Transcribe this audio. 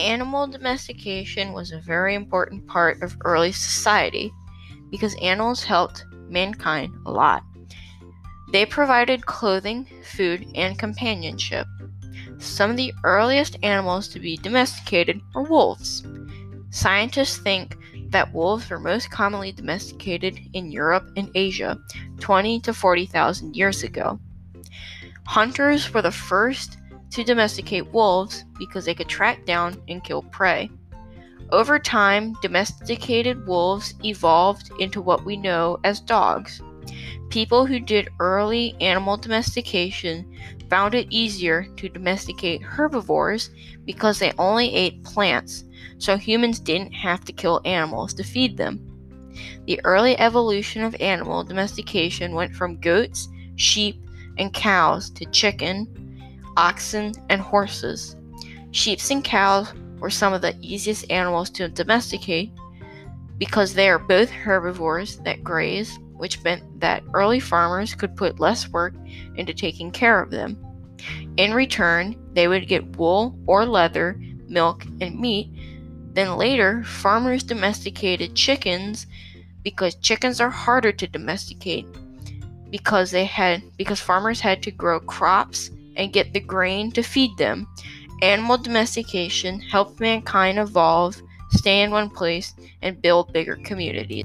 Animal domestication was a very important part of early society because animals helped mankind a lot. They provided clothing, food, and companionship. Some of the earliest animals to be domesticated were wolves. Scientists think that wolves were most commonly domesticated in Europe and Asia 20 to 40,000 years ago. Hunters were the first to domesticate wolves because they could track down and kill prey. Over time, domesticated wolves evolved into what we know as dogs. People who did early animal domestication found it easier to domesticate herbivores because they only ate plants, so humans didn't have to kill animals to feed them. The early evolution of animal domestication went from goats, sheep, and cows to chicken, oxen, and horses. Sheep and cows were some of the easiest animals to domesticate because they are both herbivores that graze which meant that early farmers could put less work into taking care of them. In return, they would get wool or leather, milk, and meat. Then later, farmers domesticated chickens because chickens are harder to domesticate because they had because farmers had to grow crops and get the grain to feed them. Animal domestication helped mankind evolve, stay in one place, and build bigger communities.